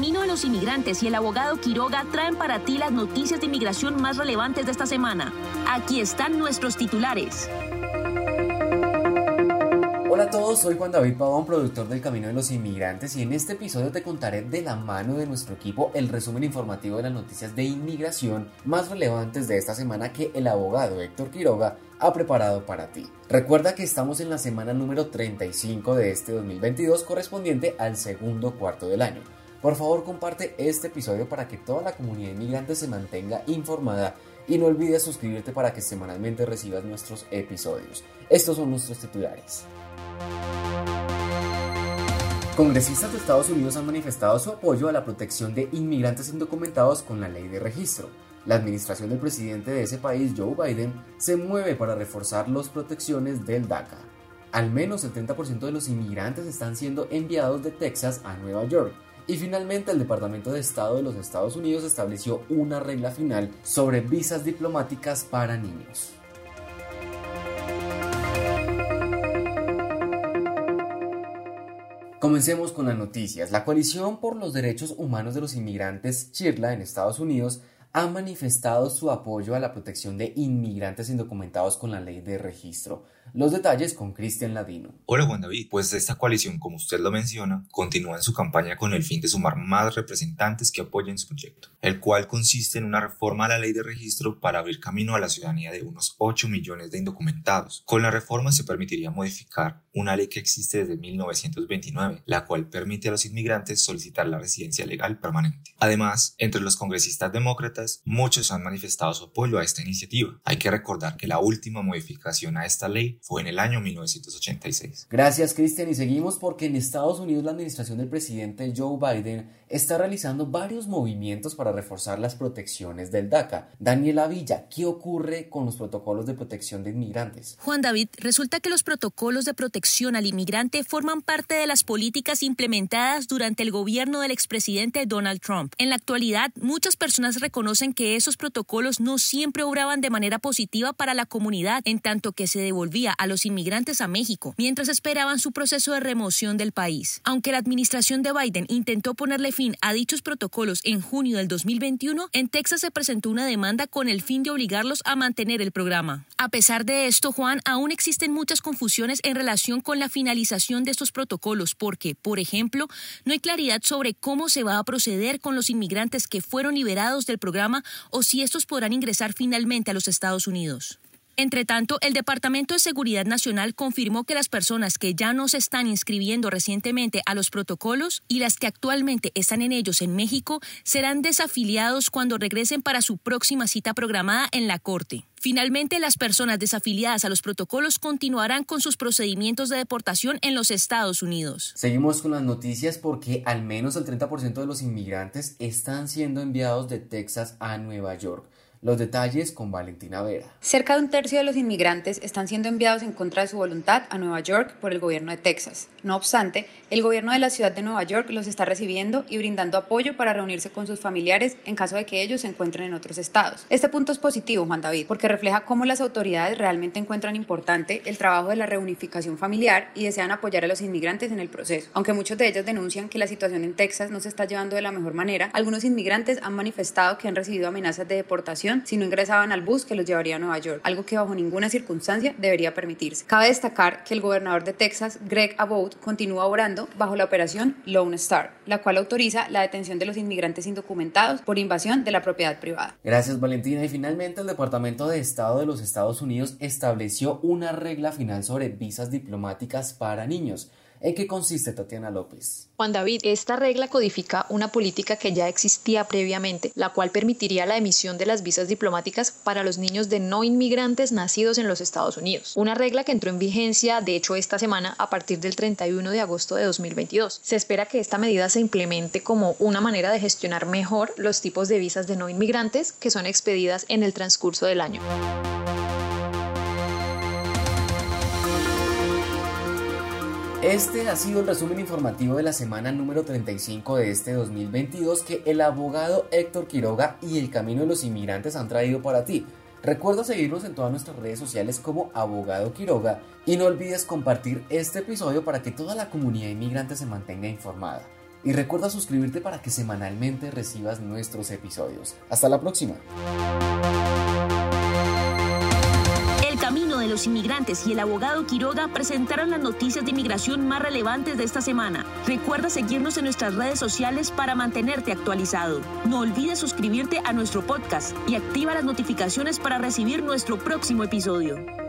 Camino de los Inmigrantes y el abogado Quiroga traen para ti las noticias de inmigración más relevantes de esta semana. Aquí están nuestros titulares. Hola a todos, soy Juan David Pavón, productor del Camino de los Inmigrantes y en este episodio te contaré de la mano de nuestro equipo el resumen informativo de las noticias de inmigración más relevantes de esta semana que el abogado Héctor Quiroga ha preparado para ti. Recuerda que estamos en la semana número 35 de este 2022 correspondiente al segundo cuarto del año. Por favor comparte este episodio para que toda la comunidad inmigrante se mantenga informada y no olvides suscribirte para que semanalmente recibas nuestros episodios. Estos son nuestros titulares. Congresistas de Estados Unidos han manifestado su apoyo a la protección de inmigrantes indocumentados con la ley de registro. La administración del presidente de ese país, Joe Biden, se mueve para reforzar las protecciones del DACA. Al menos el 30% de los inmigrantes están siendo enviados de Texas a Nueva York. Y finalmente el Departamento de Estado de los Estados Unidos estableció una regla final sobre visas diplomáticas para niños. Comencemos con las noticias. La Coalición por los Derechos Humanos de los Inmigrantes, CHIRLA, en Estados Unidos, ha manifestado su apoyo a la protección de inmigrantes indocumentados con la ley de registro. Los detalles con Cristian Ladino. Hola Juan David, pues esta coalición, como usted lo menciona, continúa en su campaña con el fin de sumar más representantes que apoyen su proyecto, el cual consiste en una reforma a la ley de registro para abrir camino a la ciudadanía de unos 8 millones de indocumentados. Con la reforma se permitiría modificar una ley que existe desde 1929, la cual permite a los inmigrantes solicitar la residencia legal permanente. Además, entre los congresistas demócratas, muchos han manifestado su apoyo a esta iniciativa. Hay que recordar que la última modificación a esta ley fue en el año 1986. Gracias, Cristian. Y seguimos porque en Estados Unidos la administración del presidente Joe Biden está realizando varios movimientos para reforzar las protecciones del DACA. Daniela Villa, ¿qué ocurre con los protocolos de protección de inmigrantes? Juan David, resulta que los protocolos de protección al inmigrante forman parte de las políticas implementadas durante el gobierno del expresidente Donald Trump. En la actualidad, muchas personas reconocen que esos protocolos no siempre obraban de manera positiva para la comunidad, en tanto que se devolvía a los inmigrantes a México, mientras esperaban su proceso de remoción del país. Aunque la administración de Biden intentó ponerle fin a dichos protocolos en junio del 2021, en Texas se presentó una demanda con el fin de obligarlos a mantener el programa. A pesar de esto, Juan, aún existen muchas confusiones en relación con la finalización de estos protocolos, porque, por ejemplo, no hay claridad sobre cómo se va a proceder con los inmigrantes que fueron liberados del programa o si estos podrán ingresar finalmente a los Estados Unidos. Entre tanto, el Departamento de Seguridad Nacional confirmó que las personas que ya no se están inscribiendo recientemente a los protocolos y las que actualmente están en ellos en México serán desafiliados cuando regresen para su próxima cita programada en la Corte. Finalmente, las personas desafiliadas a los protocolos continuarán con sus procedimientos de deportación en los Estados Unidos. Seguimos con las noticias porque al menos el 30% de los inmigrantes están siendo enviados de Texas a Nueva York. Los detalles con Valentina Vera. Cerca de un tercio de los inmigrantes están siendo enviados en contra de su voluntad a Nueva York por el gobierno de Texas. No obstante, el gobierno de la ciudad de Nueva York los está recibiendo y brindando apoyo para reunirse con sus familiares en caso de que ellos se encuentren en otros estados. Este punto es positivo, Juan David, porque refleja cómo las autoridades realmente encuentran importante el trabajo de la reunificación familiar y desean apoyar a los inmigrantes en el proceso. Aunque muchos de ellos denuncian que la situación en Texas no se está llevando de la mejor manera, algunos inmigrantes han manifestado que han recibido amenazas de deportación si no ingresaban al bus que los llevaría a Nueva York, algo que bajo ninguna circunstancia debería permitirse. Cabe destacar que el gobernador de Texas, Greg Abbott, continúa obrando bajo la operación Lone Star, la cual autoriza la detención de los inmigrantes indocumentados por invasión de la propiedad privada. Gracias Valentina y finalmente el Departamento de Estado de los Estados Unidos estableció una regla final sobre visas diplomáticas para niños. ¿En qué consiste, Tatiana López? Juan David, esta regla codifica una política que ya existía previamente, la cual permitiría la emisión de las visas diplomáticas para los niños de no inmigrantes nacidos en los Estados Unidos. Una regla que entró en vigencia, de hecho, esta semana a partir del 31 de agosto de 2022. Se espera que esta medida se implemente como una manera de gestionar mejor los tipos de visas de no inmigrantes que son expedidas en el transcurso del año. Este ha sido el resumen informativo de la semana número 35 de este 2022 que el abogado Héctor Quiroga y el Camino de los Inmigrantes han traído para ti. Recuerda seguirnos en todas nuestras redes sociales como Abogado Quiroga y no olvides compartir este episodio para que toda la comunidad inmigrante se mantenga informada. y recuerda suscribirte para que semanalmente recibas nuestros episodios. Hasta la próxima. Inmigrantes y el abogado Quiroga presentaron las noticias de inmigración más relevantes de esta semana. Recuerda seguirnos en nuestras redes sociales para mantenerte actualizado. No olvides suscribirte a nuestro podcast y activa las notificaciones para recibir nuestro próximo episodio.